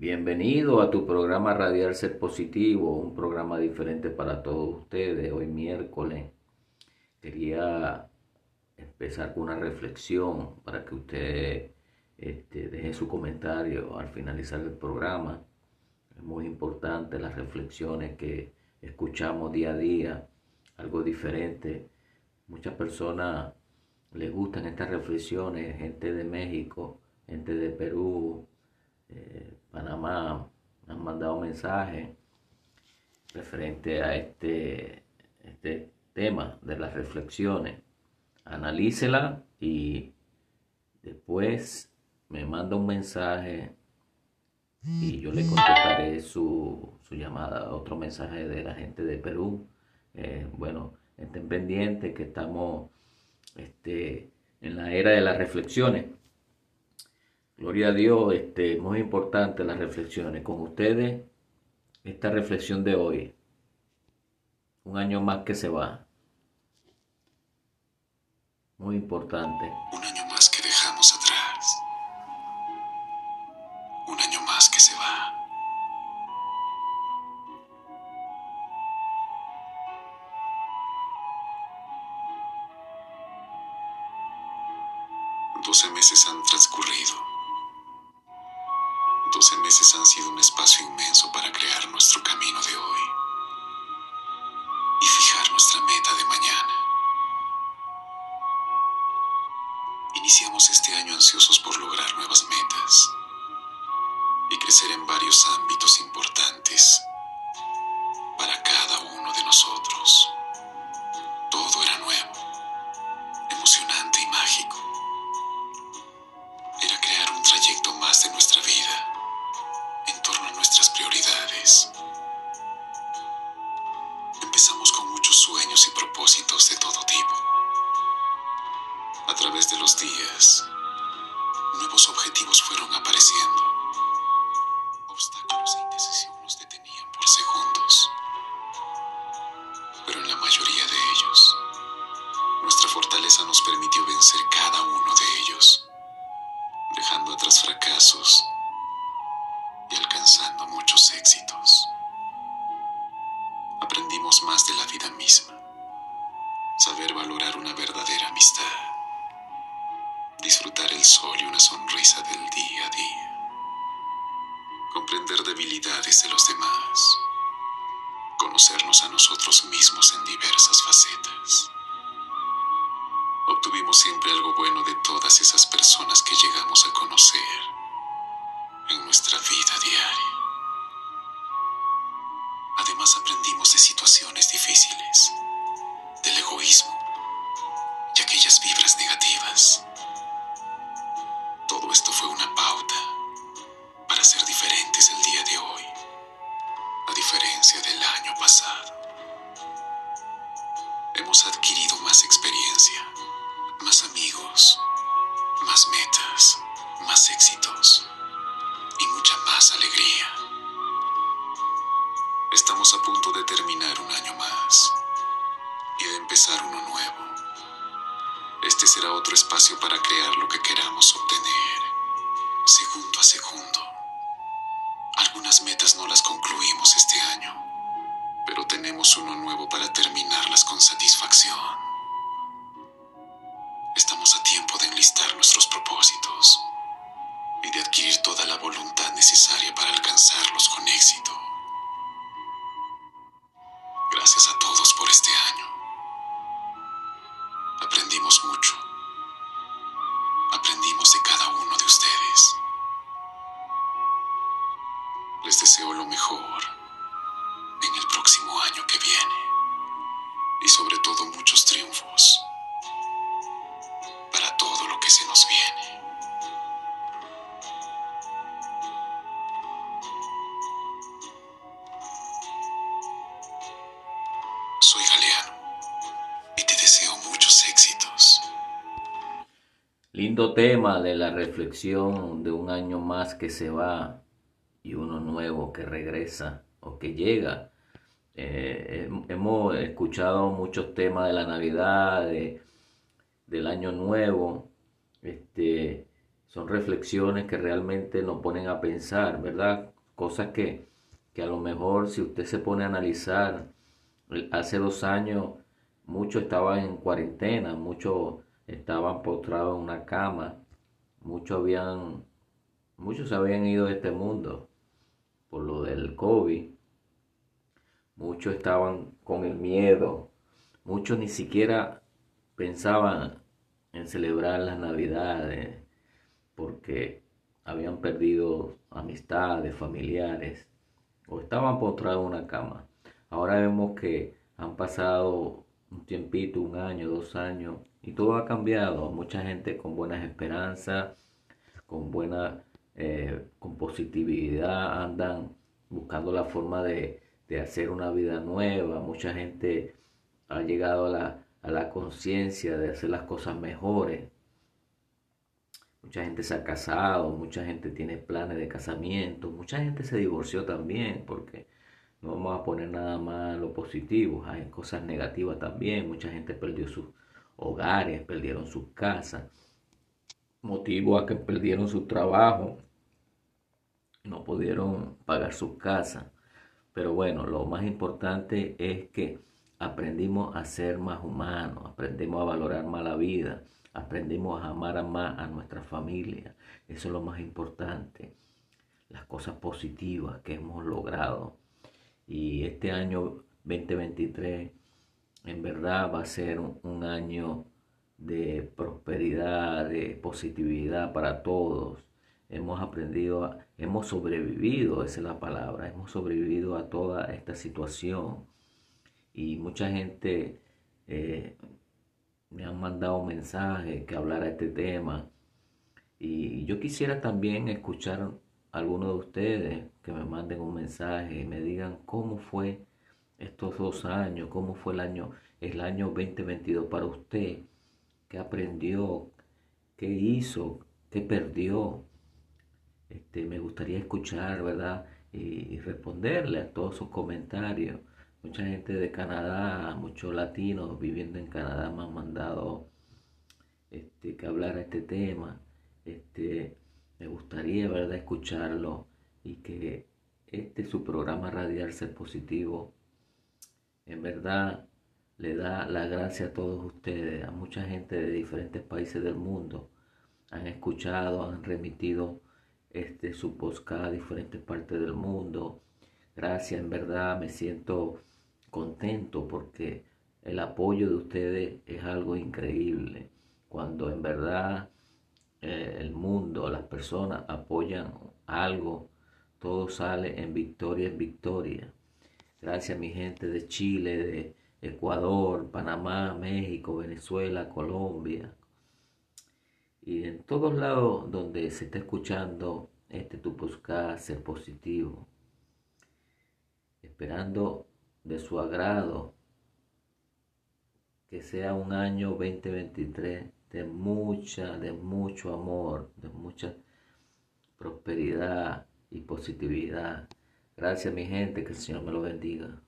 Bienvenido a tu programa Radial Ser Positivo, un programa diferente para todos ustedes. Hoy miércoles quería empezar con una reflexión para que usted este, deje su comentario al finalizar el programa. Es muy importante las reflexiones que escuchamos día a día, algo diferente. Muchas personas les gustan estas reflexiones, gente de México, gente de Perú, Panamá han mandado mensajes referente a este, este tema de las reflexiones. Analícela y después me manda un mensaje y yo le contestaré su, llamada, otro mensaje de la gente de Perú. Eh, bueno, estén pendientes que estamos este, en la era de las reflexiones. Gloria a Dios, este, muy importante las reflexiones. Con ustedes, esta reflexión de hoy. Un año más que se va. Muy importante. Un año más que dejamos atrás. Un año más que se va. Doce meses han transcurrido. 12 meses han sido un espacio inmenso para crear nuestro camino de hoy y fijar nuestra meta de mañana. Iniciamos este año ansiosos por lograr nuevas metas y crecer en varios ámbitos importantes para cada uno de nosotros. Propósitos de todo tipo. A través de los días, nuevos objetivos fueron apareciendo. Obstáculos e indecisión nos detenían por segundos. Pero en la mayoría de ellos, nuestra fortaleza nos permitió vencer cada uno de ellos, dejando atrás fracasos y alcanzando muchos éxitos. Aprendimos más de la vida misma, saber valorar una verdadera amistad, disfrutar el sol y una sonrisa del día a día, comprender debilidades de los demás, conocernos a nosotros mismos en diversas facetas. Obtuvimos siempre algo bueno de todas esas personas que llegamos a conocer en nuestra vida diaria. Además aprendimos de situaciones difíciles, del egoísmo y aquellas vibras negativas. Todo esto fue una pauta para ser diferentes el día de hoy, a diferencia del año pasado. Hemos adquirido más experiencia, más amigos, más metas, más éxitos y mucha más alegría. Estamos a punto de terminar un año más y de empezar uno nuevo. Este será otro espacio para crear lo que queramos obtener, segundo a segundo. Algunas metas no las concluimos este año, pero tenemos uno nuevo para terminarlas con satisfacción. Estamos a tiempo de enlistar nuestros propósitos y de adquirir toda la voluntad necesaria Les deseo lo mejor en el próximo año que viene y sobre todo muchos triunfos para todo lo que se nos viene. Soy Galeano y te deseo muchos éxitos. Lindo tema de la reflexión de un año más que se va y uno nuevo que regresa o que llega. Eh, hemos escuchado muchos temas de la Navidad, del Año Nuevo. Este, son reflexiones que realmente nos ponen a pensar, ¿verdad? Cosas que, que a lo mejor si usted se pone a analizar, hace dos años muchos estaban en cuarentena, muchos estaban postrados en una cama, muchos habían, muchos habían ido de este mundo por lo del COVID, muchos estaban con el miedo, muchos ni siquiera pensaban en celebrar las navidades porque habían perdido amistades, familiares o estaban postrados en una cama. Ahora vemos que han pasado un tiempito, un año, dos años, y todo ha cambiado. Mucha gente con buenas esperanzas, con buena, eh, con positividad, andan buscando la forma de, de, hacer una vida nueva. Mucha gente ha llegado a la, a la conciencia de hacer las cosas mejores. Mucha gente se ha casado, mucha gente tiene planes de casamiento, mucha gente se divorció también, porque no vamos a poner nada más lo positivo, hay cosas negativas también, mucha gente perdió sus hogares, perdieron sus casas, motivo a que perdieron su trabajo, no pudieron pagar sus casas. Pero bueno, lo más importante es que aprendimos a ser más humanos, aprendimos a valorar más la vida, aprendimos a amar más a nuestra familia. Eso es lo más importante. Las cosas positivas que hemos logrado. Y este año 2023 en verdad va a ser un, año de prosperidad, de positividad para todos. Hemos aprendido, hemos sobrevivido, esa es la palabra, hemos sobrevivido a toda esta situación. Y mucha gente eh, me han mandado mensajes que hablara este tema. Y yo quisiera también escuchar a algunos de ustedes que me manden un mensaje y me digan cómo fue estos dos años, cómo fue el año, el año 2022 para usted, qué aprendió, qué hizo, qué perdió. Este, me gustaría escuchar, ¿verdad? Y, responderle a todos sus comentarios. Mucha gente de Canadá, muchos latinos viviendo en Canadá me han mandado este, que hablar este tema. Este, me gustaría, ¿verdad?, escucharlo y que este su programa Radial Ser Positivo, en verdad le da la gracia a todos ustedes, a mucha gente de diferentes países del mundo. Han escuchado, han remitido este su podcast a diferentes partes del mundo. Gracias, en verdad me siento contento porque el apoyo de ustedes es algo increíble. Cuando en verdad eh, el mundo, las personas apoyan algo, todo sale en victoria, en victoria. Gracias a mi gente de Chile, de Ecuador, Panamá, México, Venezuela, Colombia. Y en todos lados donde se está escuchando este tu podcast, ser positivo. Esperando de su agrado, que sea un año 2023 de mucha, de mucho amor, de mucha prosperidad y positividad. Gracias mi gente, que el Señor me lo bendiga.